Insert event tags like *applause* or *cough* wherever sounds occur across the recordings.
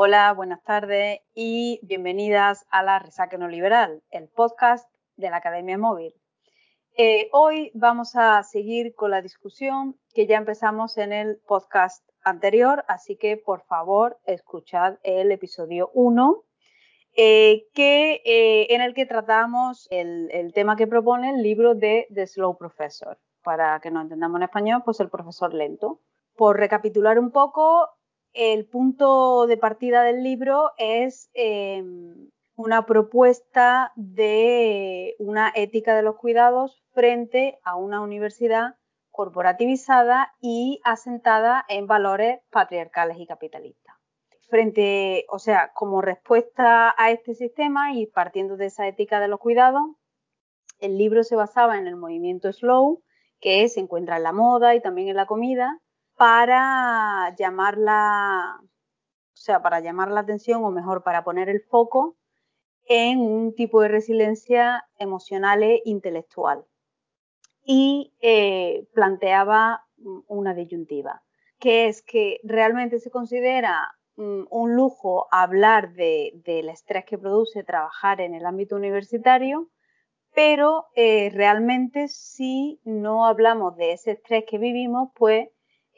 Hola, buenas tardes y bienvenidas a la Resaca No Liberal, el podcast de la Academia Móvil. Eh, hoy vamos a seguir con la discusión que ya empezamos en el podcast anterior, así que por favor escuchad el episodio 1, eh, que, eh, en el que tratamos el, el, tema que propone el libro de The Slow Professor. Para que no entendamos en español, pues el profesor lento. Por recapitular un poco, el punto de partida del libro es eh, una propuesta de una ética de los cuidados frente a una universidad corporativizada y asentada en valores patriarcales y capitalistas. Frente, o sea, como respuesta a este sistema y partiendo de esa ética de los cuidados, el libro se basaba en el movimiento slow, que se encuentra en la moda y también en la comida, para llamarla, o sea, para llamar la atención o mejor para poner el foco en un tipo de resiliencia emocional e intelectual. Y eh, planteaba una disyuntiva, que es que realmente se considera mm, un lujo hablar de, del estrés que produce trabajar en el ámbito universitario, pero eh, realmente si no hablamos de ese estrés que vivimos, pues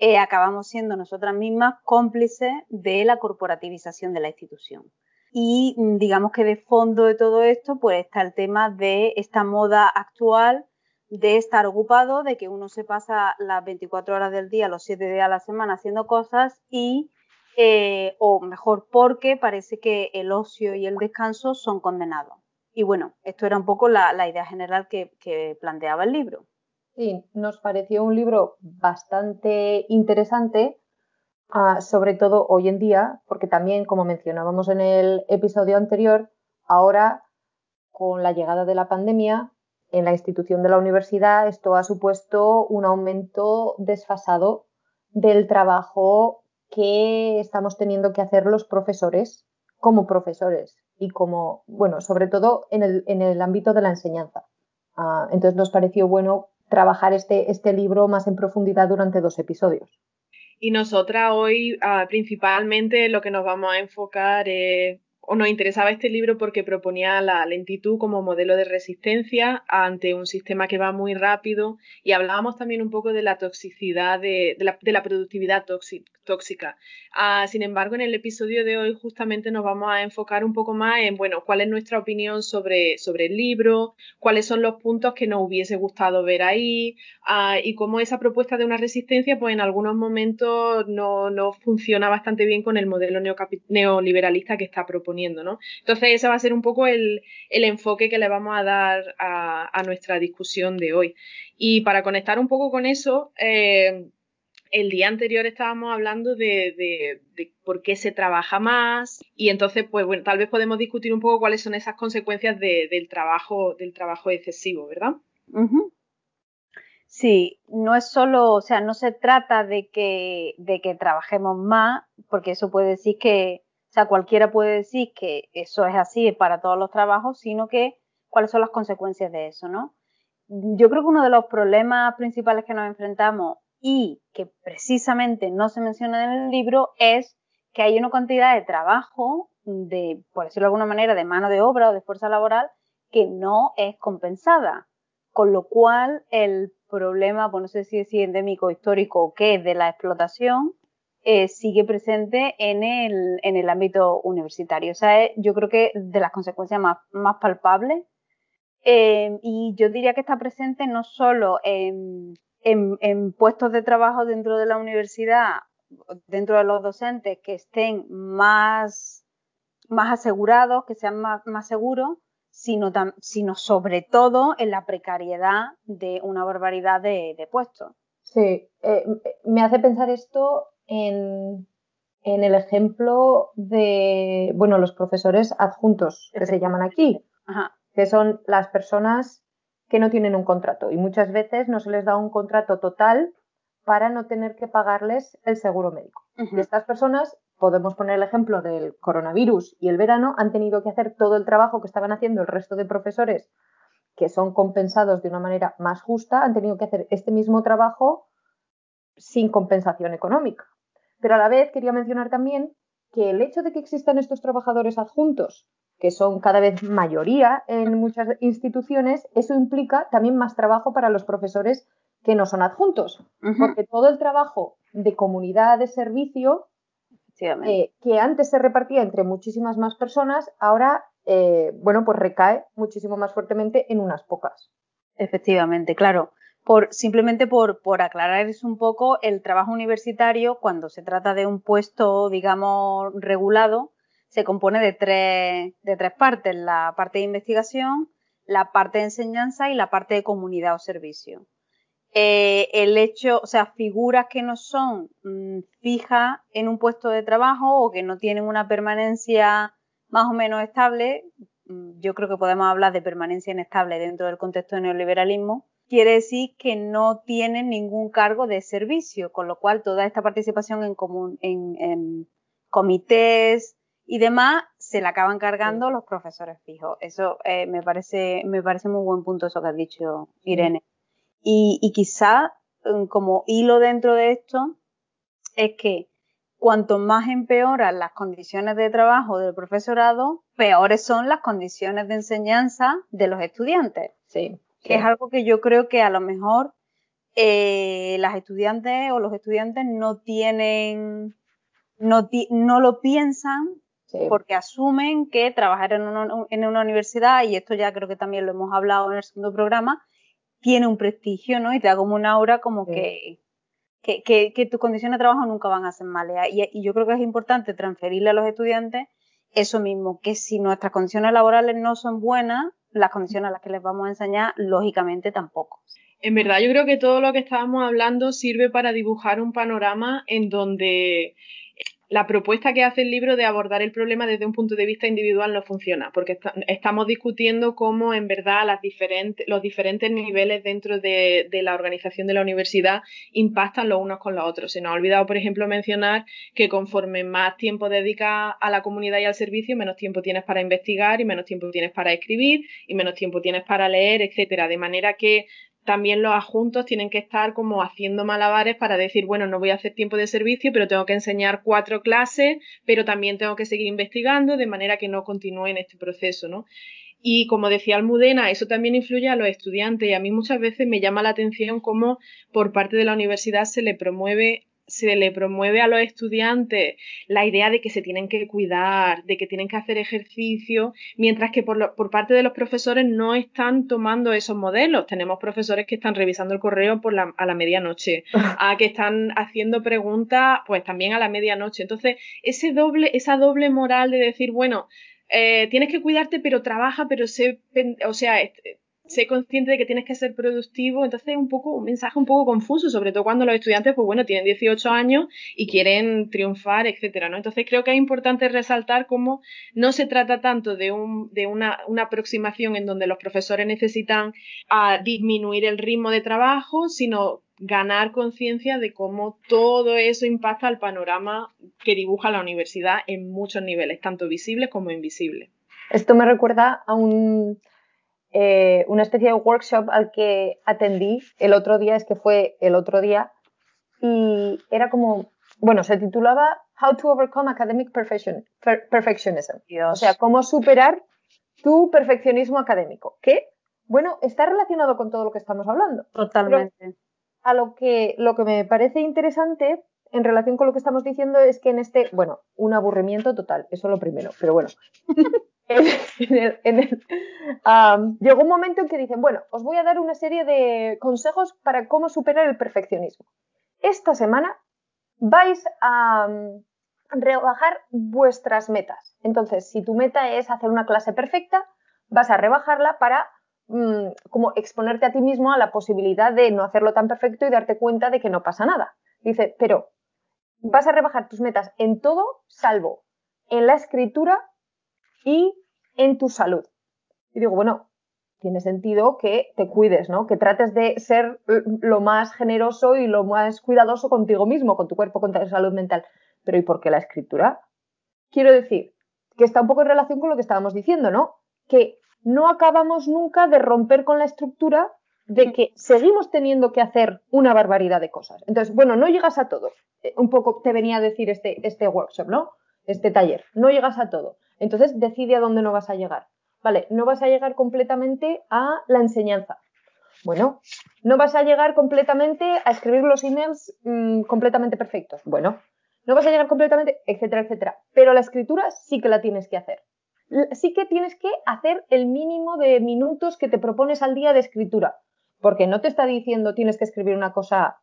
eh, acabamos siendo nosotras mismas cómplices de la corporativización de la institución. Y mm, digamos que de fondo de todo esto, pues está el tema de esta moda actual de estar ocupado, de que uno se pasa las 24 horas del día, los 7 días a la semana haciendo cosas y, eh, o mejor, porque parece que el ocio y el descanso son condenados. Y bueno, esto era un poco la, idea general que planteaba el libro. Sí, nos pareció un libro bastante interesante, uh, sobre todo hoy en día, porque también, como mencionábamos en el episodio anterior, ahora con la llegada de la pandemia en la institución de la universidad, esto ha supuesto un aumento desfasado del trabajo que estamos teniendo que hacer los profesores como profesores y como, bueno, sobre todo en el, en el ámbito de la enseñanza. Uh, entonces nos pareció bueno trabajar este, este libro más en profundidad durante dos episodios. Y nosotras hoy uh, principalmente lo que nos vamos a enfocar o nos interesaba este libro porque proponía la lentitud como modelo de resistencia ante un sistema que va muy rápido y hablábamos también un poco de la toxicidad, de, de, la, de la, productividad tóxica. Uh, sin embargo, en el episodio de hoy justamente nos vamos a enfocar un poco más en, bueno, cuál es nuestra opinión sobre, sobre el libro, cuáles son los puntos que nos hubiese gustado ver ahí uh, y cómo esa propuesta de una resistencia, pues en algunos momentos no, no funciona bastante bien con el modelo neoliberalista que está proponiendo ¿no? Entonces ese va a ser un poco el, el enfoque que le vamos a dar a, a, nuestra discusión de hoy. Y para conectar un poco con eso, eh, el día anterior estábamos hablando de, por qué se trabaja más y entonces, pues bueno, tal vez podemos discutir un poco cuáles son esas consecuencias de, del, trabajo, del trabajo excesivo, ¿verdad? Sí, no es solo, o sea, no se trata de que, de que trabajemos más, porque eso puede decir que, o sea, cualquiera puede decir que eso es así para todos los trabajos, sino que cuáles son las consecuencias de eso, ¿no? Yo creo que uno de los problemas principales que nos enfrentamos y que precisamente no se menciona en el libro es que hay una cantidad de trabajo, de, por decirlo de alguna manera, de mano de obra o de fuerza laboral que no es compensada. Con lo cual, el problema, pues no sé si es endémico, histórico o qué, de la explotación, eh, sigue presente en el, en el ámbito universitario. O sea, es, yo creo que de las consecuencias más, más palpables. Eh, y yo diría que está presente no solo en, en, en, puestos de trabajo dentro de la universidad, dentro de los docentes, que estén más, más asegurados, que sean más, más seguros, sino, tam, sino sobre todo en la precariedad de una barbaridad de, de puestos. Sí, eh, me hace pensar esto en, en, el ejemplo de, bueno, los profesores adjuntos, que se llaman aquí, Ajá. que son las personas que no tienen un contrato y muchas veces no se les da un contrato total para no tener que pagarles el seguro médico. Uh -huh. Y estas personas, podemos poner el ejemplo del coronavirus y el verano, han tenido que hacer todo el trabajo que estaban haciendo el resto de profesores que son compensados de una manera más justa, han tenido que hacer este mismo trabajo sin compensación económica. Pero a la vez quería mencionar también que el hecho de que existan estos trabajadores adjuntos, que son cada vez mayoría en muchas instituciones, eso implica también más trabajo para los profesores que no son adjuntos, porque todo el trabajo de comunidad de servicio eh, que antes se repartía entre muchísimas más personas, ahora, eh, bueno, pues recae muchísimo más fuertemente en unas pocas. Efectivamente, claro. Por, simplemente por, por aclarar un poco el trabajo universitario, cuando se trata de un puesto, digamos, regulado, se compone de tres, de tres partes, la parte de investigación, la parte de enseñanza y la parte de comunidad o servicio. Eh, el hecho, o sea, figuras que no son mm, fijas en un puesto de trabajo o que no tienen una permanencia más o menos estable, mm, yo creo que podemos hablar de permanencia inestable dentro del contexto del neoliberalismo, quiere decir que no tienen ningún cargo de servicio, con lo cual toda esta participación en, común, en, comités y demás se la acaban cargando los profesores fijos. Eso eh, me parece me parece muy buen punto eso que has dicho, Irene. Y, quizá mm, como hilo dentro de esto es que cuanto más empeoran las condiciones de trabajo del profesorado, peores son las condiciones de enseñanza de los estudiantes. Sí. Que es algo que yo creo que a lo mejor eh, las estudiantes o los estudiantes no tienen, no, no lo piensan porque asumen que trabajar en una, en una universidad, y esto ya creo que también lo hemos hablado en el segundo programa, tiene un prestigio, ¿no? Y te da como una aura como que, que, que, tus condiciones de trabajo nunca van a ser malas. Y, y, yo creo que es importante transferirle a los estudiantes eso mismo, que si nuestras condiciones laborales no son buenas, las condiciones a las que les vamos a enseñar, lógicamente tampoco. En verdad, yo creo que todo lo que estábamos hablando sirve para dibujar un panorama en donde la propuesta que hace el libro de abordar el problema desde un punto de vista individual no funciona, porque estamos discutiendo cómo en verdad las diferentes, los diferentes niveles dentro de, la organización de la universidad impactan los unos con los otros. Se nos ha olvidado, por ejemplo, mencionar que conforme más tiempo dedicas a la comunidad y al servicio, menos tiempo tienes para investigar y menos tiempo tienes para escribir y menos tiempo tienes para leer, etcétera. De manera que también los adjuntos tienen que estar como haciendo malabares para decir, bueno, no voy a hacer tiempo de servicio, pero tengo que enseñar cuatro clases, pero también tengo que seguir investigando, de manera que no continúe en este proceso, ¿no? Y como decía Almudena, eso también influye a los estudiantes y a mí muchas veces me llama la atención cómo por parte de la universidad se le promueve se le promueve a los estudiantes la idea de que se tienen que cuidar, de que tienen que hacer ejercicio, mientras que por, por parte de los profesores no están tomando esos modelos. Tenemos profesores que están revisando el correo por la, a la medianoche, *laughs* a que están haciendo preguntas pues también a la medianoche. Entonces, ese doble, esa doble moral de decir, bueno, eh, tienes que cuidarte, pero trabaja, pero sé, o sea, sé consciente de que tienes que ser productivo, entonces es un poco un mensaje un poco confuso, sobre todo cuando los estudiantes, pues bueno, tienen 18 años y quieren triunfar, etcétera, ¿no? Entonces creo que es importante resaltar cómo no se trata tanto de, un, de una, una, aproximación en donde los profesores necesitan a, disminuir el ritmo de trabajo, sino ganar conciencia de cómo todo eso impacta al panorama que dibuja la universidad en muchos niveles, tanto visibles como invisibles. Esto me recuerda a un eh, una especie de workshop al que atendí el otro día, es que fue el otro día, y era como, bueno, se titulaba How to Overcome Academic Perfectionism. O sea, cómo superar tu perfeccionismo académico. Que, bueno, está relacionado con todo lo que estamos hablando. Totalmente. a lo que, lo que me parece interesante en relación con lo que estamos diciendo es que en este, bueno, un aburrimiento total, eso es lo primero, pero bueno. *laughs* llegó un momento en que dicen, bueno, os voy a dar una serie de consejos para cómo superar el perfeccionismo. Esta semana vais a rebajar vuestras metas. Entonces, si tu meta es hacer una clase perfecta, vas a rebajarla para mm, como exponerte a ti mismo a la posibilidad de no hacerlo tan perfecto y darte cuenta de que no pasa nada. Dice, pero vas a rebajar tus metas en todo salvo en la escritura y en tu salud. Y digo, bueno, tiene sentido que te cuides, ¿no? Que trates de ser lo más generoso y lo más cuidadoso contigo mismo, con tu cuerpo, con tu salud mental. Pero ¿y por qué la escritura? Quiero decir que está un poco en relación con lo que estábamos diciendo, ¿no? Que no acabamos nunca de romper con la estructura de que seguimos teniendo que hacer una barbaridad de cosas. Entonces, bueno, no llegas a todo. Eh, un poco te venía a decir este, este workshop, ¿no? este taller, no llegas a todo. Entonces decide a dónde no vas a llegar. Vale, no vas a llegar completamente a la enseñanza. Bueno, no vas a llegar completamente a escribir los emails mm, completamente perfectos. Bueno, no vas a llegar completamente, etcétera, etcétera. Pero la escritura sí que la tienes que hacer. Sí que tienes que hacer el mínimo de minutos que te propones al día de escritura. Porque no te está diciendo tienes que escribir una cosa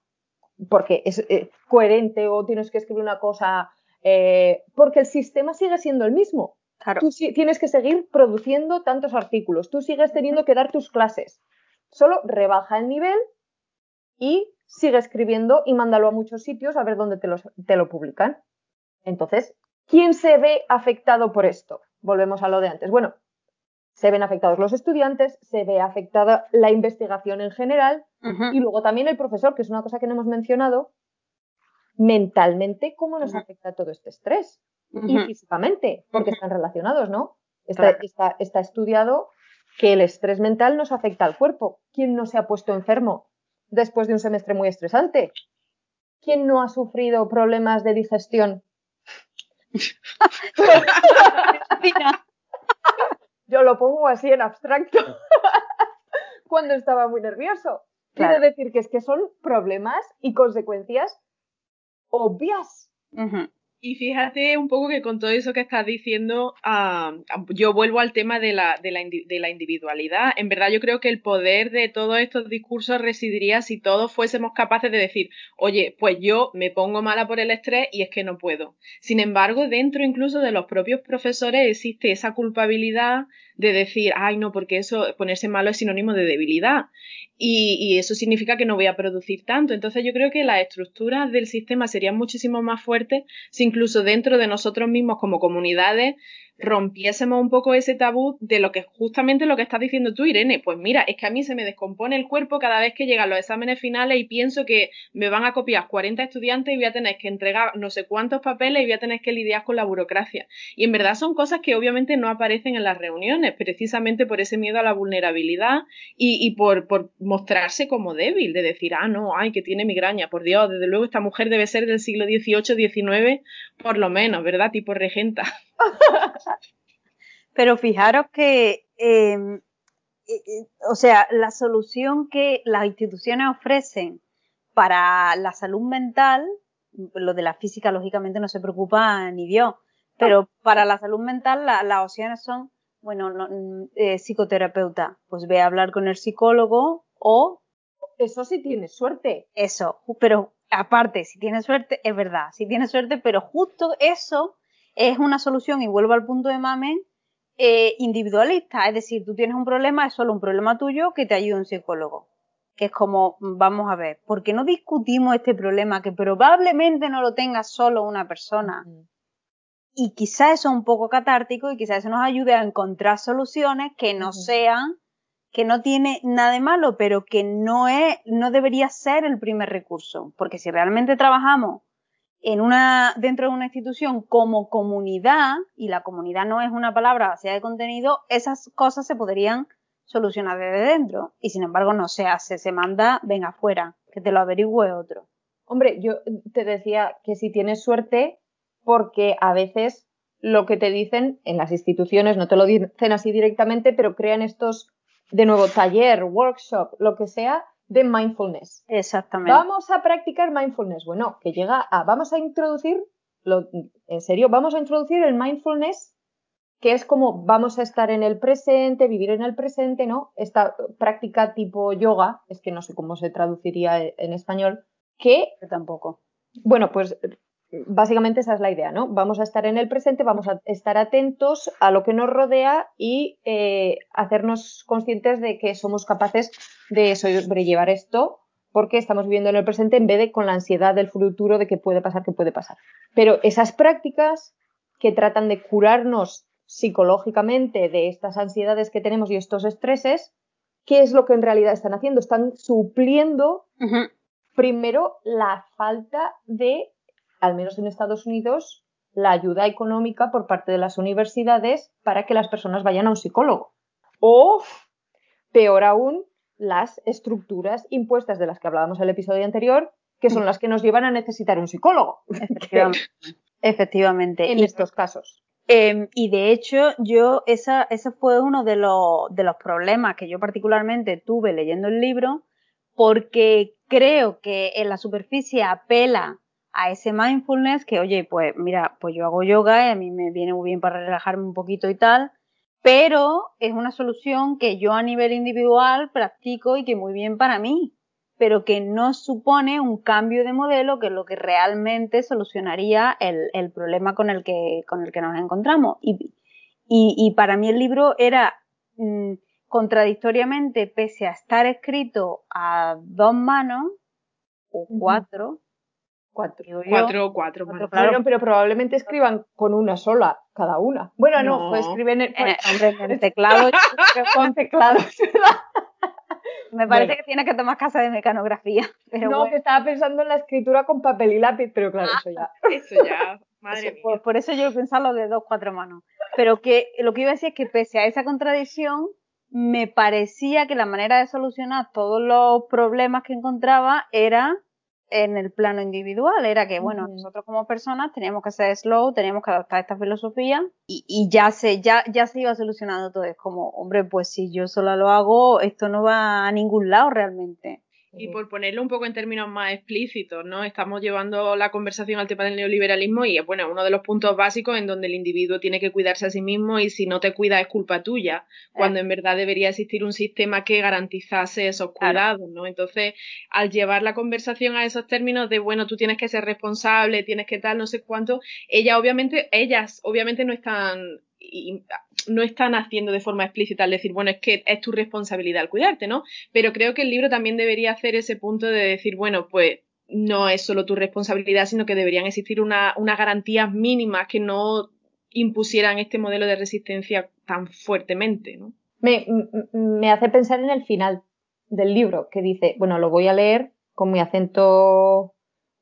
porque es eh, coherente o tienes que escribir una cosa eh, porque el sistema sigue siendo el mismo. Claro. Tú tienes que seguir produciendo tantos artículos, tú sigues teniendo que dar tus clases. Solo rebaja el nivel y sigue escribiendo y mándalo a muchos sitios a ver dónde te, te lo publican. Entonces, ¿quién se ve afectado por esto? Volvemos a lo de antes. Bueno, se ven afectados los estudiantes, se ve afectada la investigación en general y luego también el profesor, que es una cosa que no hemos mencionado, mentalmente, ¿cómo nos afecta todo este estrés? Y físicamente, porque están relacionados, ¿no? Está, está, estudiado que el estrés mental nos afecta al cuerpo. ¿Quién no se ha puesto enfermo después de un semestre muy estresante? ¿Quién no ha sufrido problemas de digestión? *laughs* Yo lo pongo así en abstracto *laughs* cuando estaba muy nervioso. Quiere decir que es que son problemas y consecuencias obvias. Y fíjate un poco que con todo eso que estás diciendo, ah, yo vuelvo al tema de la, de, la, de la, individualidad. En verdad yo creo que el poder de todos estos discursos residiría si todos fuésemos capaces de decir, oye, pues yo me pongo mala por el estrés y es que no puedo. Sin embargo, dentro incluso de los propios profesores existe esa culpabilidad de decir, ay, no, porque eso, ponerse malo es sinónimo de debilidad. Y, y, eso significa que no voy a producir tanto. Entonces yo creo que las estructuras del sistema serían muchísimo más fuertes si incluso dentro de nosotros mismos como comunidades rompiésemos un poco ese tabú de lo que justamente lo que estás diciendo tú, Irene. Pues mira, es que a mí se me descompone el cuerpo cada vez que llegan los exámenes finales y pienso que me van a copiar 40 estudiantes y voy a tener que entregar no sé cuántos papeles y voy a tener que lidiar con la burocracia. Y en verdad son cosas que obviamente no aparecen en las reuniones, precisamente por ese miedo a la vulnerabilidad y, por, por mostrarse como débil, de decir, ah, no, ay, que tiene migraña, por Dios, desde luego esta mujer debe ser del siglo XVIII, XIX, por lo menos, ¿verdad? Tipo regenta. *laughs* Pero fijaros que, em, eh, eh, o sea, la solución que las instituciones ofrecen para la salud mental, lo de la física lógicamente no se preocupa ni Dios, pero para la salud mental las opciones son, bueno, mm, eh, psicoterapeuta, pues ve a hablar con el psicólogo o... Eso sí tienes suerte. Eso, pero aparte, si tienes suerte, es verdad, si tienes suerte, pero justo eso es una solución, y vuelvo al punto de Mamen, eh, individualista. Es decir, tú tienes un problema, es solo un problema tuyo que te ayuda un psicólogo. Que es como, vamos a ver, ¿por qué no discutimos este problema que probablemente no lo tenga solo una persona? Y quizás eso es un poco catártico y quizás eso nos ayude a encontrar soluciones que no sean, que no tiene nada de malo, pero que no es, no debería ser el primer recurso. Porque si realmente trabajamos en una, dentro de una institución como comunidad, y la comunidad no es una palabra vacía de contenido, esas cosas se podrían solucionar desde dentro. Y sin embargo no se hace, se manda, venga afuera, que te lo averigüe otro. Hombre, yo te decía que si tienes suerte, porque a veces lo que te dicen en las instituciones, no te lo dicen así directamente, pero crean estos, de nuevo, taller, workshop, lo que sea, de mindfulness. Exactamente. Vamos a practicar mindfulness. Bueno, que llega a, vamos a introducir, en serio, vamos a introducir el mindfulness, que es como vamos a estar en el presente, vivir en el presente, ¿no? Esta práctica tipo yoga, es que no sé cómo se traduciría en español, que tampoco. Bueno, pues básicamente esa es la idea, ¿no? Vamos a estar en el presente, vamos a estar atentos a lo que nos rodea y eh, hacernos conscientes de que somos capaces de sobrellevar esto porque estamos viviendo en el presente en vez de con la ansiedad del futuro de que puede pasar, que puede pasar. Pero esas prácticas que tratan de curarnos psicológicamente de estas ansiedades que tenemos y estos estreses, ¿qué es lo que en realidad están haciendo? Están supliendo primero la falta de al menos en Estados Unidos, la ayuda económica por parte de las universidades para que las personas vayan a un psicólogo. O, peor aún, las estructuras impuestas de las que hablábamos en el episodio anterior, que son las que nos llevan a necesitar un psicólogo. *laughs* Efectivamente. En estos casos. Em, y de hecho, yo, esa, ese fue uno de los, de los problemas que yo particularmente tuve leyendo el libro, porque creo que en la superficie apela a ese mindfulness que, oye, pues mira, pues yo hago yoga y a mí me viene muy bien para relajarme un poquito y tal, pero es una solución que yo a nivel individual practico y que muy bien para mí, pero que no supone un cambio de modelo que es lo que realmente solucionaría el, el problema con el, que, con el que nos encontramos. Y, y, y para mí el libro era mmm, contradictoriamente, pese a estar escrito a dos manos, o cuatro, Cuatro. cuatro o cuatro. cuatro claro. pero probablemente escriban con una sola cada una. Bueno, no, no pues escriben en, pues, hombre, en el teclado. con teclados. *laughs* Me parece bueno. que tiene que tomar casa de mecanografía. Pero no, bueno. que estaba pensando en la escritura con papel y lápiz, pero claro, ah, eso ya. Eso *laughs* ya, madre eso, mía. Por, por, eso yo pensaba lo de dos, cuatro manos. Pero que lo que iba a decir es que pese a esa contradicción, me parecía que la manera de solucionar todos los problemas que encontraba era en el plano individual. Era que, bueno, uh -huh. nosotros como personas teníamos que ser slow, teníamos que adoptar esta filosofía y, y, ya se, ya, ya se iba solucionando todo. Es como, hombre, pues si yo sola lo hago, esto no va a ningún lado realmente. Y por ponerlo un poco en términos más explícitos, ¿no? Estamos llevando la conversación al tema del neoliberalismo y es bueno, uno de los puntos básicos en donde el individuo tiene que cuidarse a sí mismo y si no te cuidas es culpa tuya, cuando eh. en verdad debería existir un sistema que garantizase esos cuidados, claro. ¿no? Entonces, al llevar la conversación a esos términos de, bueno, tú tienes que ser responsable, tienes que tal, no sé cuánto, ella obviamente, ellas obviamente no están y no están haciendo de forma explícita al decir, bueno, es que es tu responsabilidad al cuidarte, ¿no? Pero creo que el libro también debería hacer ese punto de decir, bueno, pues no es solo tu responsabilidad, sino que deberían existir unas una garantías mínimas que no impusieran este modelo de resistencia tan fuertemente, ¿no? Me, me hace pensar en el final del libro, que dice, bueno, lo voy a leer con mi acento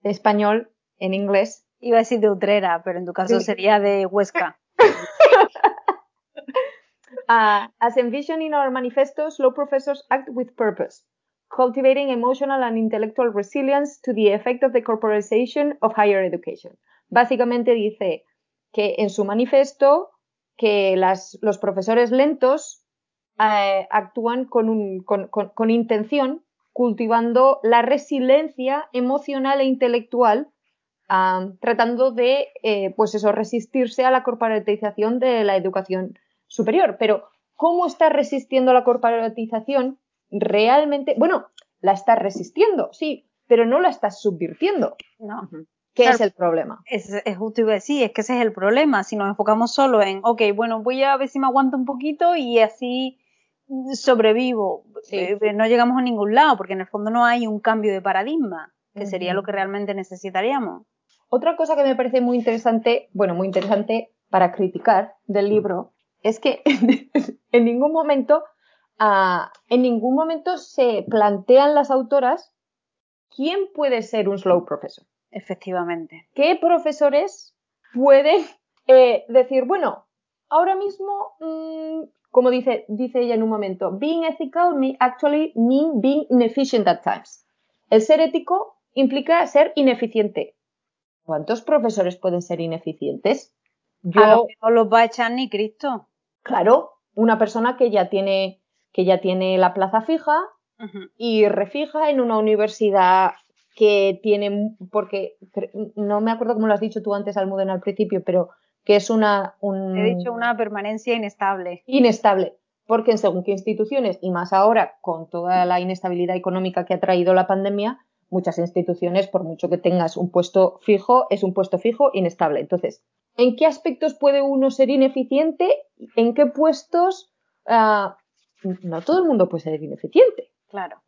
español en inglés. Iba a decir de Utrera, pero en tu caso sería de Huesca. As envisioned in our manifesto, slow professors act with purpose, cultivating emotional and intellectual resilience to the effect of the corporatization of higher education. Básicamente dice que en su manifesto que las, los profesores lentos eh, actúan con, un, con, intención, cultivando la resiliencia emocional e intelectual, uh, tratando de, eh, pues eso, resistirse a la corporatización de la educación superior. Pero, ¿cómo está resistiendo la corporatización? Realmente, bueno, la está resistiendo, sí, pero no la estás subvirtiendo. No. ¿Qué claro, es el problema? Es, es justo iba a decir, es que ese es el problema. Si nos enfocamos solo en, ok, bueno, voy a ver si me aguanto un poquito y así sobrevivo. Sí. Eh, no llegamos a ningún lado, porque en el fondo no hay un cambio de paradigma, que uh -huh. sería lo que realmente necesitaríamos. Otra cosa que me parece muy interesante, bueno, muy interesante para criticar del libro, es que *laughs* en ningún momento, uh, en ningún momento se plantean las autoras quién puede ser un slow professor. Efectivamente. ¿Qué profesores pueden eh, decir, bueno, ahora mismo, mmm, como dice, dice ella en un momento, being ethical may actually mean being inefficient at times. El ser ético implica ser ineficiente. ¿Cuántos profesores pueden ser ineficientes? Yo, a lo que no los va a echar ni Cristo. Claro, una persona que ya tiene, que ya tiene la plaza fija uh -huh. y refija en una universidad que tiene, porque no me acuerdo cómo lo has dicho tú antes, Almudena, al principio, pero que es una... Un... He dicho una permanencia inestable. Inestable, porque en según qué instituciones, y más ahora con toda la inestabilidad económica que ha traído la pandemia, muchas instituciones, por mucho que tengas un puesto fijo, es un puesto fijo inestable. Entonces, ¿en qué aspectos puede uno ser ineficiente? ¿En qué puestos? Uh, no todo el mundo puede ser ineficiente. Claro.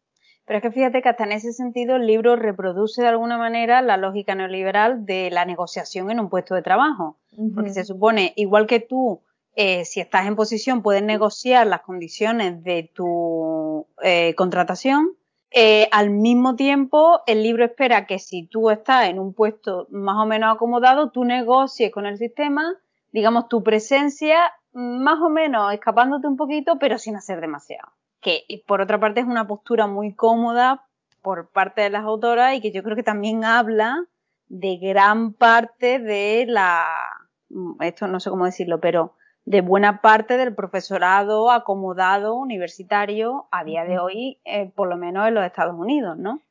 Pero es que fíjate que hasta en ese sentido el libro reproduce de alguna manera la lógica neoliberal de la negociación en un puesto de trabajo. Uh -huh. Porque se supone, igual que tú, eh, si estás en posición, puedes negociar las condiciones de tu eh, contratación. Eh, al mismo tiempo, el libro espera que si tú estás en un puesto más o menos acomodado, tú negocies con el sistema, digamos, tu presencia más o menos escapándote un poquito, pero sin hacer demasiado. Que por otra parte es una postura muy cómoda por parte de las autoras y que yo creo que también habla de gran parte de la, esto no sé cómo decirlo, pero de buena parte del profesorado acomodado universitario a día de hoy, eh, por lo menos en los Estados Unidos, ¿no?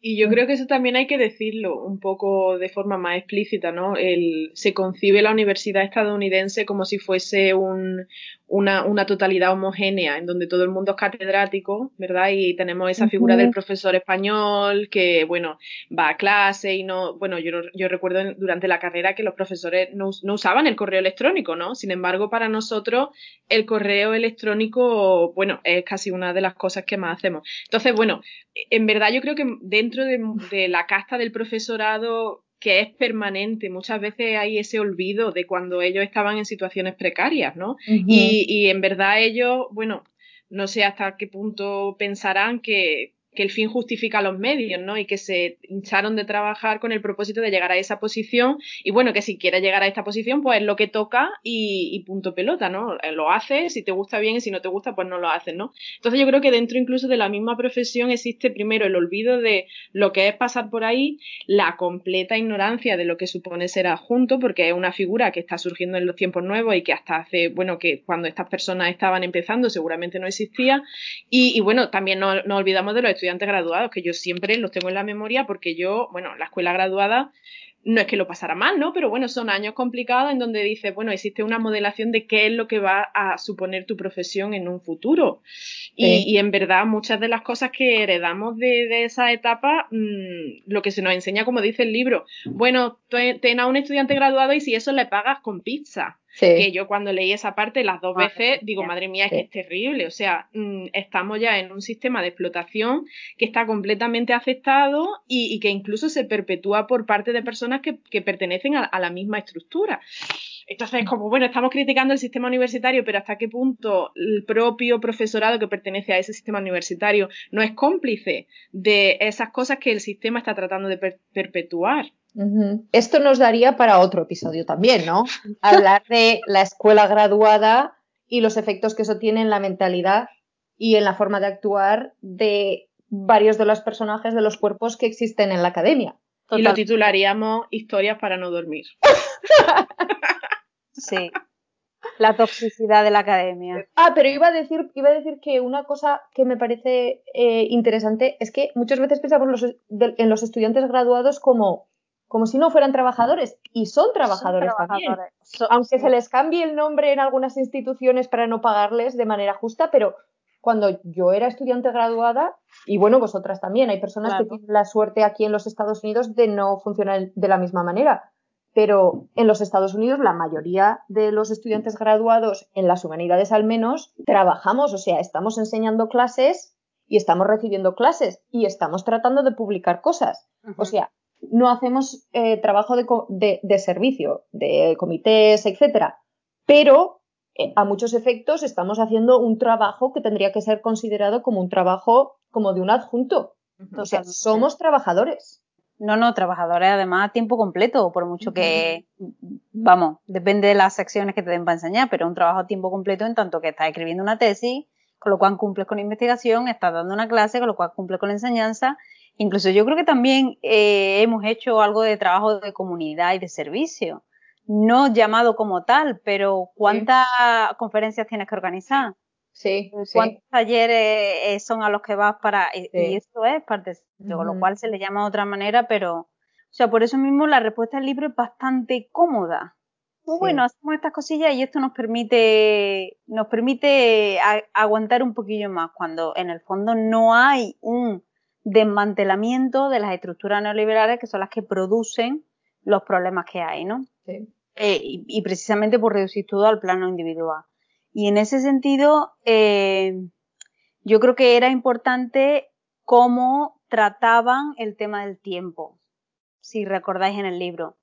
Y yo creo que eso también hay que decirlo un poco de forma más explícita, ¿no? El, se concibe la universidad estadounidense como si fuese un, una, una, totalidad homogénea, en donde todo el mundo es catedrático, ¿verdad? Y tenemos esa figura del profesor español que, bueno, va a clase y no, bueno, yo, yo recuerdo durante la carrera que los profesores no, no, usaban el correo electrónico, ¿no? Sin embargo, para nosotros el correo electrónico, bueno, es casi una de las cosas que más hacemos. Entonces, bueno, en verdad yo creo que dentro de, de la casta del profesorado que es permanente. Muchas veces hay ese olvido de cuando ellos estaban en situaciones precarias, ¿no? y, y en verdad ellos, bueno, no sé hasta qué punto pensarán que, que el fin justifica los medios, ¿no? Y que se hincharon de trabajar con el propósito de llegar a esa posición y bueno, que si quieres llegar a esta posición, pues es lo que toca y, punto pelota, ¿no? Eh, lo haces, si te gusta bien y si no te gusta, pues no lo haces, ¿no? Entonces yo creo que dentro incluso de la misma profesión existe primero el olvido de lo que es pasar por ahí, la completa ignorancia de lo que supone ser adjunto, porque es una figura que está surgiendo en los tiempos nuevos y que hasta hace, bueno, que cuando estas personas estaban empezando seguramente no existía y, y bueno, también no, no olvidamos de los estudiantes graduados, que yo siempre los tengo en la memoria porque yo, bueno, la escuela graduada no es que lo pasara mal, ¿no? Pero bueno, son años complicados en donde dices, bueno, existe una modelación de qué es lo que va a suponer tu profesión en un futuro. Y, en verdad, muchas de las cosas que heredamos de, esa etapa, mm, lo que se nos enseña, como dice el libro, bueno, ten a un estudiante graduado y si eso le pagas con pizza. Que yo cuando leí esa parte las dos veces digo, madre mía, es que es terrible. O sea, mm, estamos ya en un sistema de explotación que está completamente aceptado y, que incluso se perpetúa por parte de personas que, pertenecen a, la misma estructura. Entonces, como bueno, estamos criticando el sistema universitario, pero hasta qué punto el propio profesorado que pertenece a ese sistema universitario no es cómplice de esas cosas que el sistema está tratando de perpetuar. Esto nos daría para otro episodio también, ¿no? *laughs* Hablar de la escuela graduada y los efectos que eso tiene en la mentalidad y en la forma de actuar de varios de los personajes de los cuerpos que existen en la academia. Y lo titularíamos Historias para no dormir. *laughs* sí. La toxicidad de la academia. Ah, pero iba a decir, iba a decir que una cosa que me parece eh, interesante es que muchas veces pensamos en los estudiantes graduados como como si no fueran trabajadores y son trabajadores, también. Aunque se les cambie el nombre en algunas instituciones para no pagarles de manera justa, pero cuando yo era estudiante graduada, y bueno, vosotras también, hay personas que tienen la suerte aquí en los Estados Unidos de no funcionar de la misma manera, pero en los Estados Unidos la mayoría de los estudiantes graduados, en las humanidades al menos, trabajamos, o sea, estamos enseñando clases y estamos recibiendo clases y estamos tratando de publicar cosas. O sea, no hacemos eh, trabajo de, servicio, de comités, etcétera, pero eh, a muchos efectos estamos haciendo un trabajo que tendría que ser considerado como un trabajo como de un adjunto. O sea, somos trabajadores. No, no, trabajadores además a tiempo completo, por mucho que, vamos, depende de las secciones que te den para enseñar, pero un trabajo a tiempo completo en tanto que estás escribiendo una tesis, con lo cual cumples con investigación, estás dando una clase, con lo cual cumples con la enseñanza Incluso yo creo que también eh, hemos hecho algo de trabajo de comunidad y de servicio. No llamado como tal, pero ¿cuántas conferencias tienes que organizar? Sí, ¿Cuántos talleres eh, son a los que vas para...? Y esto es parte de lo cual se le llama de otra manera, pero... O sea, por eso mismo la respuesta al libro es bastante cómoda. Pues bueno, hacemos estas cosillas y esto nos permite, nos permite aguantar un poquillo más cuando en el fondo no hay un desmantelamiento de las estructuras neoliberales que son las que producen los problemas que hay, ¿no? Sí. Eh, y, precisamente por reducir todo al plano individual. Y en ese sentido, eh, yo creo que era importante cómo trataban el tema del tiempo, si recordáis en el libro,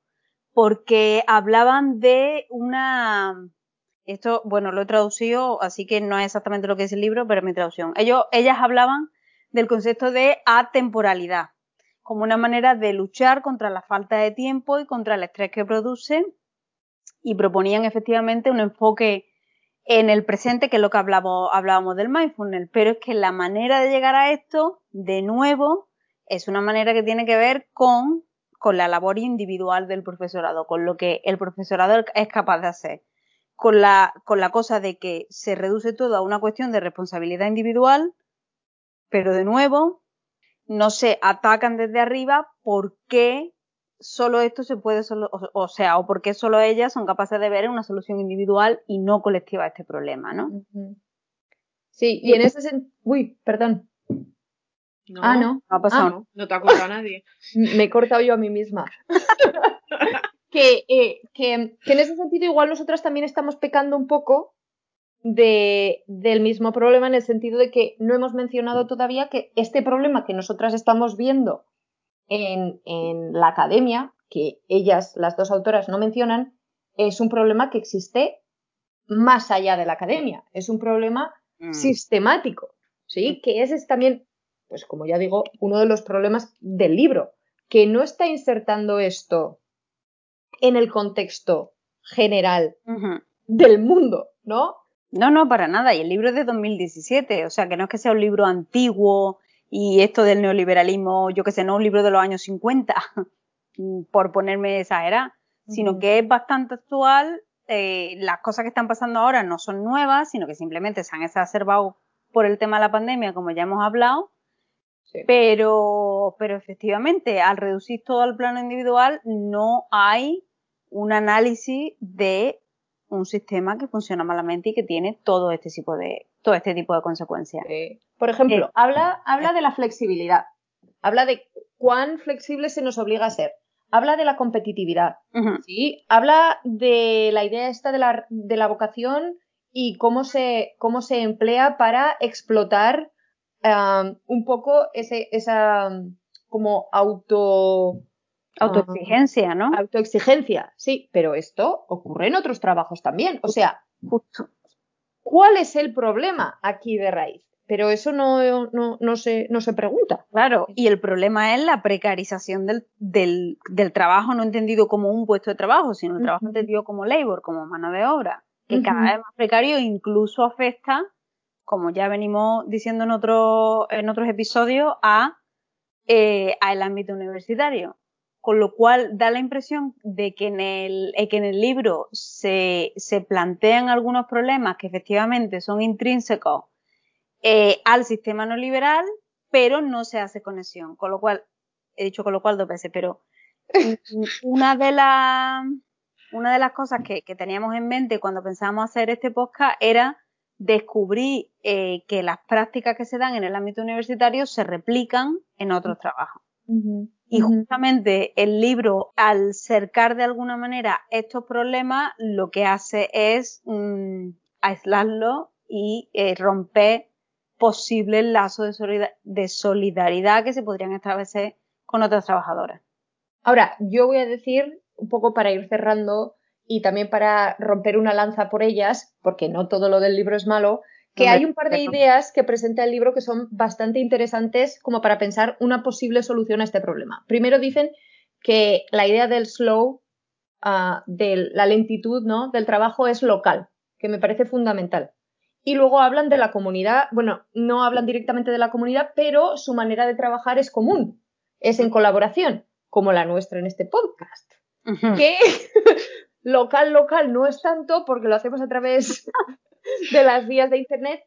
porque hablaban de una, esto, bueno, lo he traducido, así que no es exactamente lo que es el libro, pero es mi traducción. Ellos, ellas hablaban del concepto de atemporalidad, como una manera de luchar contra la falta de tiempo y contra el estrés que produce, y proponían efectivamente un enfoque en el presente, que es lo que hablábamos, hablábamos del mindfulness, pero es que la manera de llegar a esto, de nuevo, es una manera que tiene que ver con con la labor individual del profesorado, con lo que el profesorado es capaz de hacer, con la, con la cosa de que se reduce todo a una cuestión de responsabilidad individual, pero de nuevo, no se atacan desde arriba por qué solo esto se puede, solo, o, sea, o por qué solo ellas son capaces de ver una solución individual y no colectiva a este problema, ¿no? Sí, y en ese sentido, uy, perdón. ah, no. No ha pasado. Ah, no, te ha cortado nadie. *laughs* Me he cortado yo a mí misma. *laughs* Eh, que, en ese sentido igual nosotras también estamos pecando un poco de, del mismo problema en el sentido de que no hemos mencionado todavía que este problema que nosotras estamos viendo en, en la academia, que ellas, las dos autoras, no mencionan, es un problema que existe más allá de la academia. Es un problema mm. sistemático, ¿sí? Que ese es también, pues como ya digo, uno de los problemas del libro, que no está insertando esto en el contexto general del mundo, ¿no? No, no, para nada. Y el libro es de 2017, o sea que no es que sea un libro antiguo y esto del neoliberalismo, yo que sé, no un libro de los años 50, *laughs* por ponerme esa era, sino que es bastante actual. Eh, las cosas que están pasando ahora no son nuevas, sino que simplemente se han exacerbado por el tema de la pandemia, como ya hemos hablado. Pero, pero efectivamente, al reducir todo al plano individual, no hay un análisis de un sistema que funciona malamente y que tiene todo este tipo de, todo este tipo de consecuencias. Por ejemplo, eh, habla, habla de la flexibilidad, habla de cuán flexible se nos obliga a ser, habla de la competitividad, ¿sí? habla de la idea esta de la, de la vocación y cómo se, cómo se emplea para explotar un poco ese, esa como auto Autoexigencia, ¿no? Autoexigencia, sí, pero esto ocurre en otros trabajos también. O sea, ¿cuál es el problema aquí de raíz? Pero eso no, no, no, se, no se pregunta. Claro, y el problema es la precarización del, del, del trabajo, no entendido como un puesto de trabajo, sino el trabajo entendido como labor, como mano de obra, que cada vez más precario e incluso afecta, como ya venimos diciendo en, otro, en otros episodios, a, eh, al ámbito universitario con lo cual da la impresión de que en el, eh, que en el libro se, se, plantean algunos problemas que efectivamente son intrínsecos eh, al sistema no liberal, pero no se hace conexión. Con lo cual, he dicho con lo cual dos veces, pero *laughs* una de las una de las cosas que, que, teníamos en mente cuando pensábamos hacer este podcast era descubrir eh, que las prácticas que se dan en el ámbito universitario se replican en otros trabajos. Y justamente el libro, al cercar de alguna manera estos problemas, lo que hace es mm, aislarlo y eh, romper posibles lazos de, solidaridad que se podrían establecer con otras trabajadoras. Ahora, yo voy a decir, un poco para ir cerrando y también para romper una lanza por ellas, porque no todo lo del libro es malo, que hay un par de ideas que presenta el libro que son bastante interesantes como para pensar una posible solución a este problema. Primero dicen que la idea del slow, ah, de la lentitud ¿no? del trabajo es local, que me parece fundamental. Y luego hablan de la comunidad, bueno, no hablan directamente de la comunidad, pero su manera de trabajar es común, es en colaboración, como la nuestra en este podcast. Que *laughs* local, local no es tanto porque lo hacemos a través *laughs* de las vías de Internet,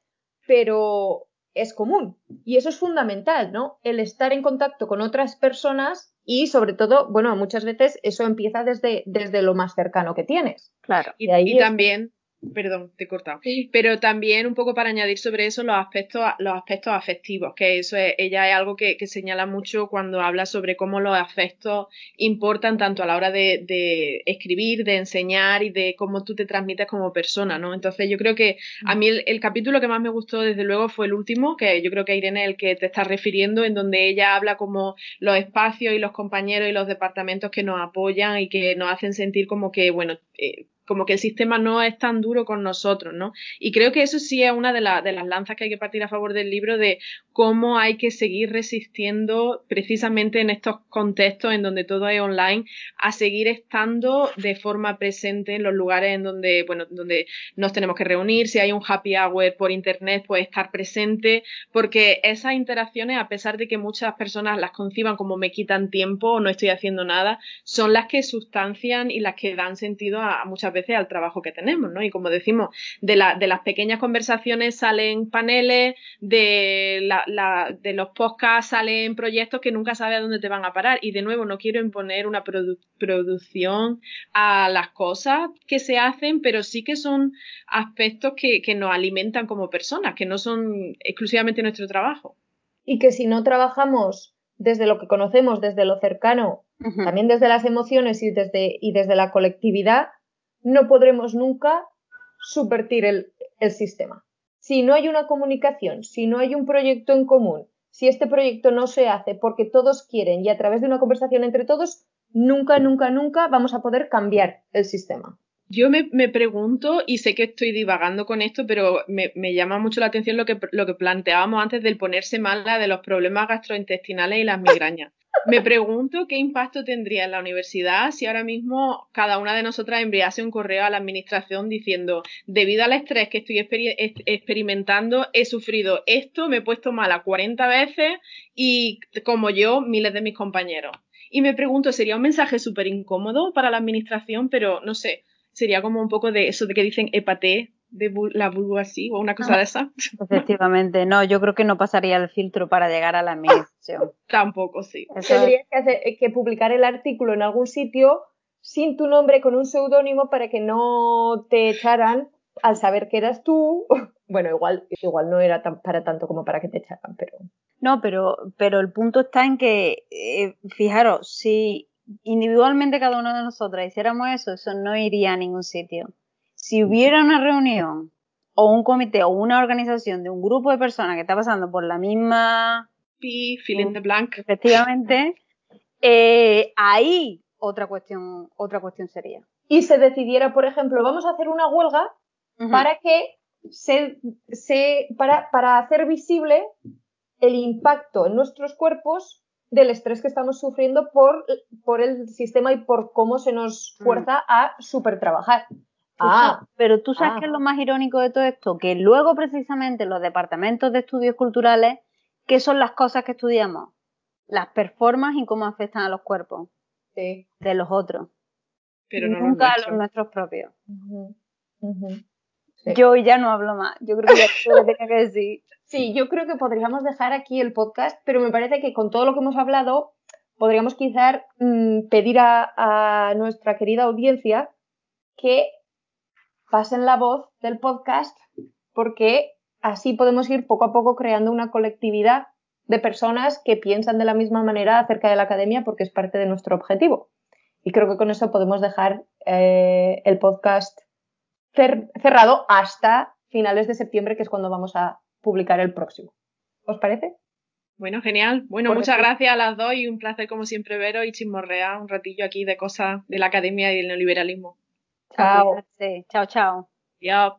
pero es común. Y eso es fundamental, ¿no? El estar en contacto con otras personas y sobre todo, bueno, muchas veces eso empieza desde, desde lo más cercano que tienes. Claro. Y, ahí también Perdón, te he cortado. Pero también un poco para añadir sobre eso los aspectos, los aspectos afectivos, que eso es, ella es algo que, señala mucho cuando habla sobre cómo los afectos importan tanto a la hora de, escribir, de enseñar y de cómo tú te transmites como persona, ¿no? Entonces yo creo que a mí el, capítulo que más me gustó desde luego fue el último, que yo creo que Irene es el que te estás refiriendo, en donde ella habla como los espacios y los compañeros y los departamentos que nos apoyan y que nos hacen sentir como que, bueno, eh, como que el sistema no es tan duro con nosotros, ¿no? Y creo que eso sí es una de, de las lanzas que hay que partir a favor del libro de cómo hay que seguir resistiendo precisamente en estos contextos en donde todo es online, a seguir estando de forma presente en los lugares en donde, bueno, donde nos tenemos que reunir, si hay un happy hour por internet, pues estar presente, porque esas interacciones, a pesar de que muchas personas las conciban como me quitan tiempo o no estoy haciendo nada, son las que sustancian y las que dan sentido a, muchas veces al trabajo que tenemos, ¿no? Y como decimos, de, la, de las pequeñas conversaciones salen paneles, de, la, de los podcasts salen proyectos que nunca sabes a dónde te van a parar. Y de nuevo, no quiero imponer una producción a las cosas que se hacen, pero sí que son aspectos que, que nos alimentan como personas, que no son exclusivamente nuestro trabajo. Y que si no trabajamos desde lo que conocemos, desde lo cercano, también desde las emociones y desde, y desde la colectividad, no podremos nunca subvertir el, el sistema. Si no hay una comunicación, si no hay un proyecto en común, si este proyecto no se hace porque todos quieren y a través de una conversación entre todos, nunca, nunca, nunca vamos a poder cambiar el sistema. Yo me, pregunto, y sé que estoy divagando con esto, pero me, llama mucho la atención lo que, lo que planteábamos antes del ponerse mala de los problemas gastrointestinales y las migrañas. Me pregunto qué impacto tendría en la universidad si ahora mismo cada una de nosotras enviase un correo a la administración diciendo, debido al estrés que estoy experimentando, he sufrido esto, me he puesto mala 40 veces y como yo, miles de mis compañeros. Y me pregunto, ¿sería un mensaje súper incómodo para la administración? Pero no sé, sería como un poco de eso de que dicen hepate de la así o una cosa de esa. *laughs* Efectivamente, no, yo creo que no pasaría el filtro para llegar a la administración. Tampoco, sí. Tendrías que, eh, que publicar el artículo en algún sitio sin tu nombre, con un seudónimo para que no te echaran al saber que eras tú. *laughs* Bueno, igual, igual no era tan, para tanto como para que te echaran, pero. No, pero, pero el punto está en que, eh, fijaros, si individualmente cada uno de nosotros hiciéramos eso, eso no iría a ningún sitio. Si hubiera una reunión o un comité o una organización de un grupo de personas que está pasando por la misma... Pi, feeling the blank. Efectivamente, eh, ahí otra cuestión, otra cuestión sería. Y se decidiera, por ejemplo, vamos a hacer una huelga para que se, se para, para hacer visible el impacto en nuestros cuerpos del estrés que estamos sufriendo por, por el sistema y por cómo se nos mm. fuerza a super trabajar. Ah, pero tú sabes ah. qué es lo más irónico de todo esto, que luego precisamente los departamentos de estudios culturales, ¿qué son las cosas que estudiamos? Las performances y cómo afectan a los cuerpos de los otros. Pero nunca a los nuestros propios. Yo ya no hablo más. Yo creo que ya lo tenía que decir. Sí, yo creo que podríamos dejar aquí el podcast, pero me parece que con todo lo que hemos hablado, podríamos quizás mm, pedir a, nuestra querida audiencia que pasen la voz del podcast, porque así podemos ir poco a poco creando una colectividad de personas que piensan de la misma manera acerca de la academia, porque es parte de nuestro objetivo. Y creo que con eso podemos dejar eh, el podcast cerrado hasta finales de septiembre, que es cuando vamos a publicar el próximo. ¿Os parece? Bueno, genial. Bueno, muchas gracias a las dos y un placer como siempre veros y chismorrear un ratillo aquí de cosas de la academia y del neoliberalismo. Chow, let's say Chow, Chow, yep.